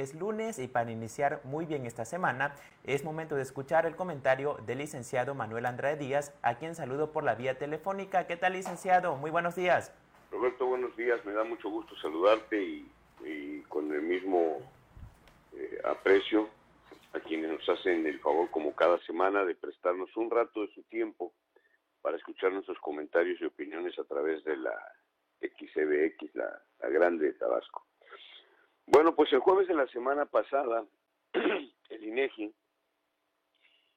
es lunes y para iniciar muy bien esta semana es momento de escuchar el comentario del licenciado Manuel Andrade Díaz, a quien saludo por la vía telefónica. ¿Qué tal, licenciado? Muy buenos días. Roberto, buenos días. Me da mucho gusto saludarte y, con el mismo eh, aprecio a quienes nos hacen el favor, como cada semana, de prestarnos un rato de su tiempo para escuchar nuestros comentarios y opiniones a través de la XBX, la, la grande de Tabasco. Bueno, pues el jueves de la semana pasada, el INEGI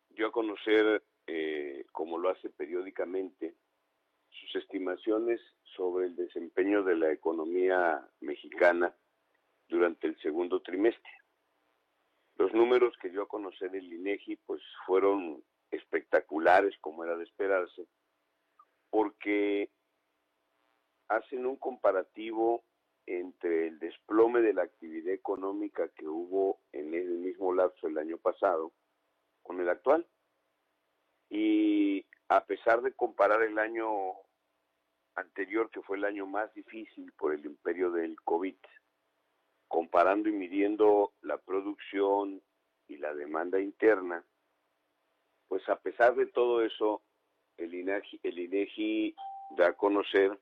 dio a conocer, eh, como lo hace periódicamente, sus estimaciones sobre el desempeño de la economía mexicana durante el segundo trimestre. Los números que dio a conocer el INEGI pues fueron espectaculares como era de esperarse, porque hacen un comparativo entre el desplome de la actividad económica que hubo en el mismo lapso el año pasado con el actual. Y a pesar de comparar el año anterior, que fue el año más difícil por el imperio del COVID, comparando y midiendo la producción y la demanda interna, pues a pesar de todo eso, el INEGI, el INEGI da a conocer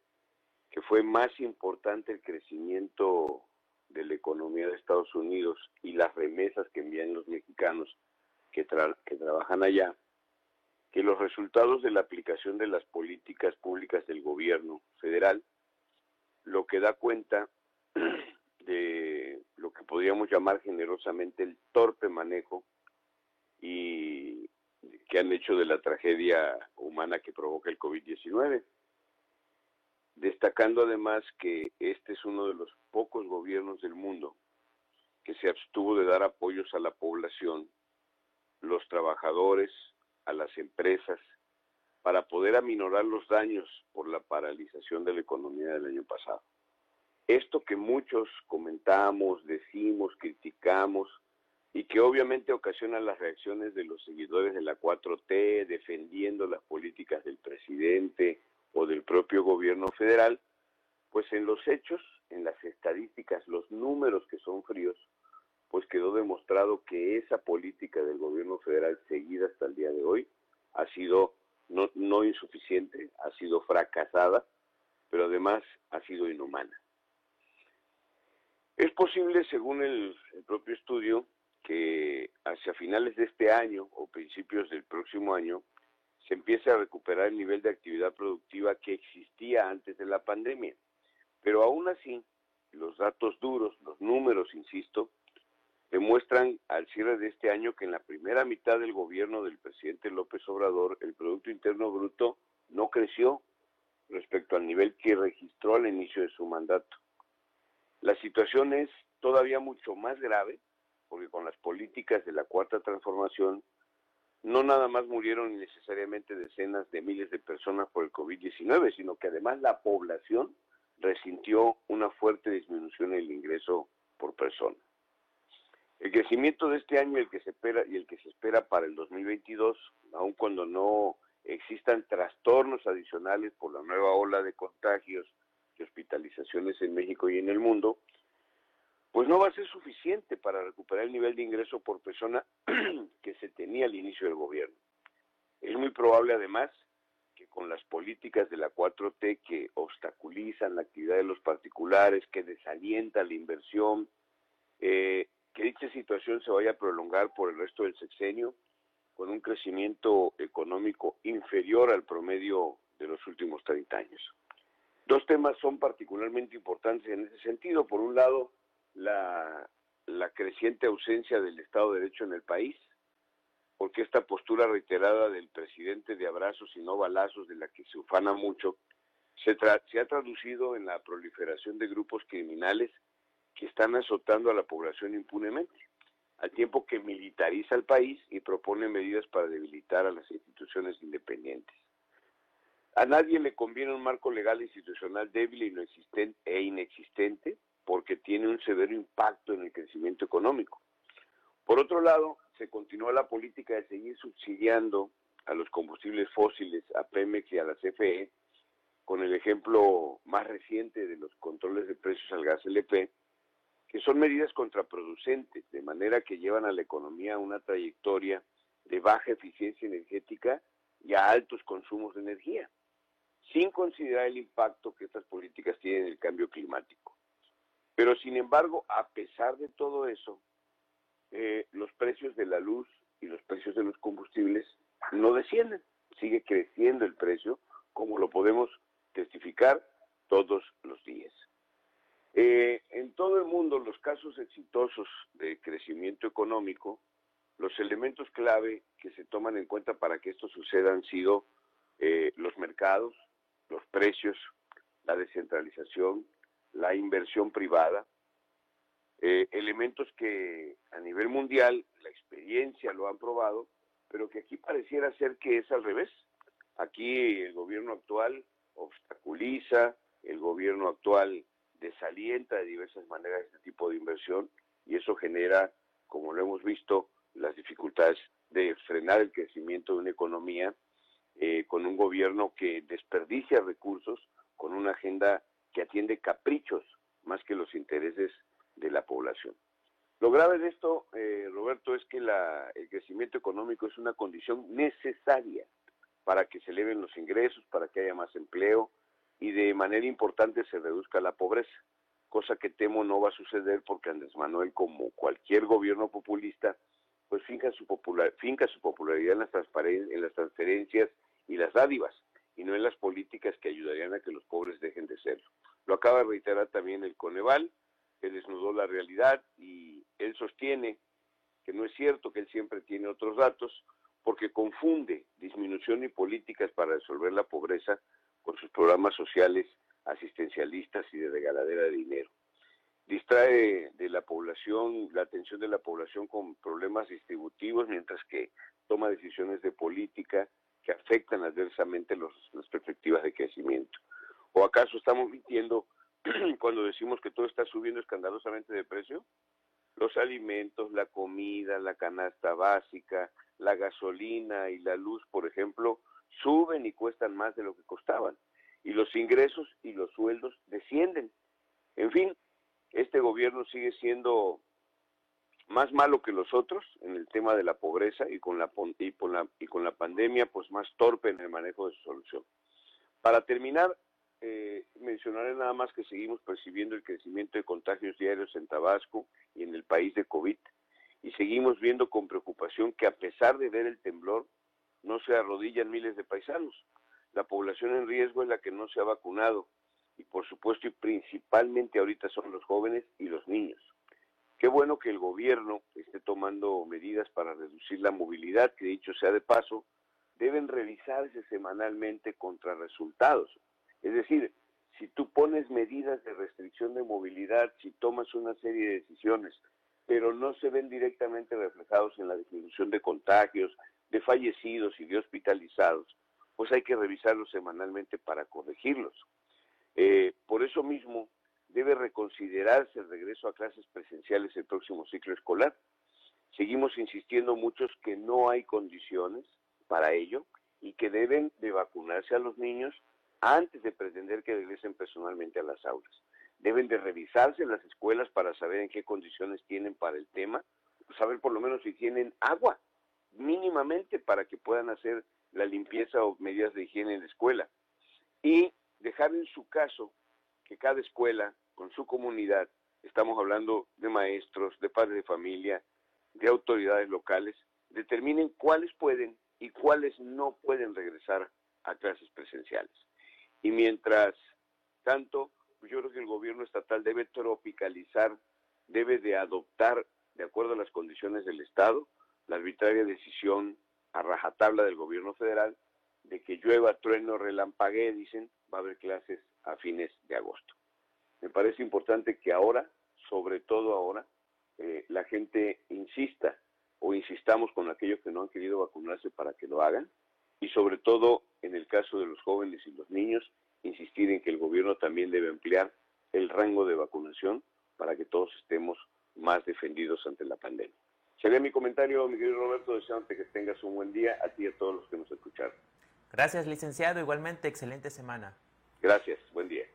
que fue más importante el crecimiento de la economía de Estados Unidos y las remesas que envían los mexicanos que, que trabajan allá, que los resultados de la aplicación de las políticas públicas del gobierno federal, lo que da cuenta de lo que podríamos llamar generosamente el torpe manejo y que han hecho de la tragedia humana que provoca el COVID-19 destacando además que este es uno de los pocos gobiernos del mundo que se abstuvo de dar apoyos a la población, los trabajadores, a las empresas, para poder aminorar los daños por la paralización de la economía del año pasado. Esto que muchos comentamos, decimos, criticamos y que obviamente ocasiona las reacciones de los seguidores de la 4T, defendiendo las políticas del presidente, del propio gobierno federal, pues en los hechos, en las estadísticas, los números que son fríos, pues quedó demostrado que esa política del gobierno federal seguida hasta el día de hoy ha sido no, insuficiente, ha sido fracasada, pero además ha sido inhumana. Es posible, según el propio estudio, que hacia finales de este año o principios del próximo año se empiece a recuperar el nivel de actividad productiva que existía antes de la pandemia. Pero aún así, los datos duros, los números, insisto, demuestran al cierre de este año que en la primera mitad del gobierno del presidente López Obrador el Producto Interno Bruto no creció respecto al nivel que registró al inicio de su mandato. La situación es todavía mucho más grave porque con las políticas de la cuarta transformación no nada más murieron necesariamente decenas de miles de personas por el COVID-19, sino que además la población resintió una fuerte disminución en el ingreso por persona. El crecimiento de este año el que se espera, y el que se espera para el 2022, aun cuando no existan trastornos adicionales por la nueva ola de contagios y hospitalizaciones en México y en el mundo, pues no va a ser suficiente para recuperar el nivel de ingreso por persona que se tenía al inicio del gobierno. Es muy probable además que con las políticas de la 4T que obstaculizan la actividad de los particulares, que desalientan la inversión, eh, que dicha situación se vaya a prolongar por el resto del sexenio con un crecimiento económico inferior al promedio de los últimos 30 años. Dos temas son particularmente importantes en ese sentido. Por un lado, la, creciente ausencia del Estado de Derecho en el país, porque esta postura reiterada del presidente de abrazos y no balazos, de la que se ufana mucho, se, se ha traducido en la proliferación de grupos criminales que están azotando a la población impunemente, al tiempo que militariza el país y propone medidas para debilitar a las instituciones independientes. A nadie le conviene un marco legal institucional débil e inexistente porque tiene un severo impacto en el crecimiento económico. Por otro lado, se continúa la política de seguir subsidiando a los combustibles fósiles, a Pemex y a la CFE, con el ejemplo más reciente de los controles de precios al gas LP, que son medidas contraproducentes, de manera que llevan a la economía a una trayectoria de baja eficiencia energética y a altos consumos de energía, sin considerar el impacto que estas políticas tienen en el cambio climático. Pero sin embargo, a pesar de todo eso, eh, los precios de la luz y los precios de los combustibles no descienden, sigue creciendo el precio, como lo podemos testificar todos los días. Eh, en todo el mundo, los casos exitosos de crecimiento económico, los elementos clave que se toman en cuenta para que esto suceda han sido eh, los mercados, los precios, la descentralización, la inversión privada, eh, elementos que a nivel mundial la experiencia lo han probado, pero que aquí pareciera ser que es al revés. Aquí el gobierno actual obstaculiza, el gobierno actual desalienta de diversas maneras este tipo de inversión y eso genera, como lo hemos visto, las dificultades de frenar el crecimiento de una economía eh, con un gobierno que desperdicia recursos, con una agenda que atiende caprichos más que los intereses de la población. Lo grave de esto, eh, Roberto, es que el crecimiento económico es una condición necesaria para que se eleven los ingresos, para que haya más empleo y de manera importante se reduzca la pobreza, cosa que temo no va a suceder porque Andrés Manuel, como cualquier gobierno populista, pues finca su, finca su popularidad en las, en las transferencias y las dádivas, y no en las políticas que ayudarían a que los pobres dejen de serlo. Lo acaba de reiterar también el Coneval, que desnudó la realidad y él sostiene que no es cierto, que él siempre tiene otros datos, porque confunde disminución y políticas para resolver la pobreza con sus programas sociales asistencialistas y de regaladera de dinero. Distrae de la población, la atención de la población con problemas distributivos, mientras que toma decisiones de política que afectan adversamente las perspectivas de crecimiento. ¿O acaso estamos mintiendo cuando decimos que todo está subiendo escandalosamente de precio? Los alimentos, la comida, la canasta básica, la gasolina y la luz, por ejemplo, suben y cuestan más de lo que costaban. Y los ingresos y los sueldos descienden. En fin, este gobierno sigue siendo más malo que los otros en el tema de la pobreza y con la, y con la, y con la pandemia, pues más torpe en el manejo de su solución. Para terminar, eh, mencionaré nada más que seguimos percibiendo el crecimiento de contagios diarios en Tabasco y en el país de COVID y seguimos viendo con preocupación que a pesar de ver el temblor, no se arrodillan miles de paisanos. La población en riesgo es la que no se ha vacunado y por supuesto y principalmente ahorita son los jóvenes y los niños. Qué bueno que el gobierno esté tomando medidas para reducir la movilidad, que dicho sea de paso, deben revisarse semanalmente contra resultados. Es decir, si tú pones medidas de restricción de movilidad, si tomas una serie de decisiones, pero no se ven directamente reflejados en la disminución de contagios, de fallecidos y de hospitalizados, pues hay que revisarlos semanalmente para corregirlos. Eh, por eso mismo debe reconsiderarse el regreso a clases presenciales el próximo ciclo escolar. Seguimos insistiendo muchos que no hay condiciones para ello y que deben de vacunarse a los niños antes de pretender que regresen personalmente a las aulas. Deben de revisarse las escuelas para saber en qué condiciones tienen para el tema, saber por lo menos si tienen agua, mínimamente para que puedan hacer la limpieza o medidas de higiene en la escuela. Y dejar en su caso que cada escuela, con su comunidad, estamos hablando de maestros, de padres de familia, de autoridades locales, determinen cuáles pueden y cuáles no pueden regresar a clases presenciales. Y mientras tanto, yo creo que el gobierno estatal debe tropicalizar, debe de adoptar, de acuerdo a las condiciones del Estado, la arbitraria decisión a rajatabla del gobierno federal llueva, trueno, relampaguee, dicen, va a haber clases a fines de agosto. Me parece importante que ahora, sobre todo ahora, eh, la gente insista o insistamos con aquellos que no han querido vacunarse para que lo hagan y sobre todo en el caso de los jóvenes y los niños, insistir en que el gobierno también debe ampliar el rango de vacunación para que todos estemos más defendidos ante la pandemia. Sería mi comentario, mi querido Roberto, deseándote que tengas un buen día a ti y a todos los que nos escucharon. Gracias, licenciado. Igualmente, excelente semana. Gracias. Buen día.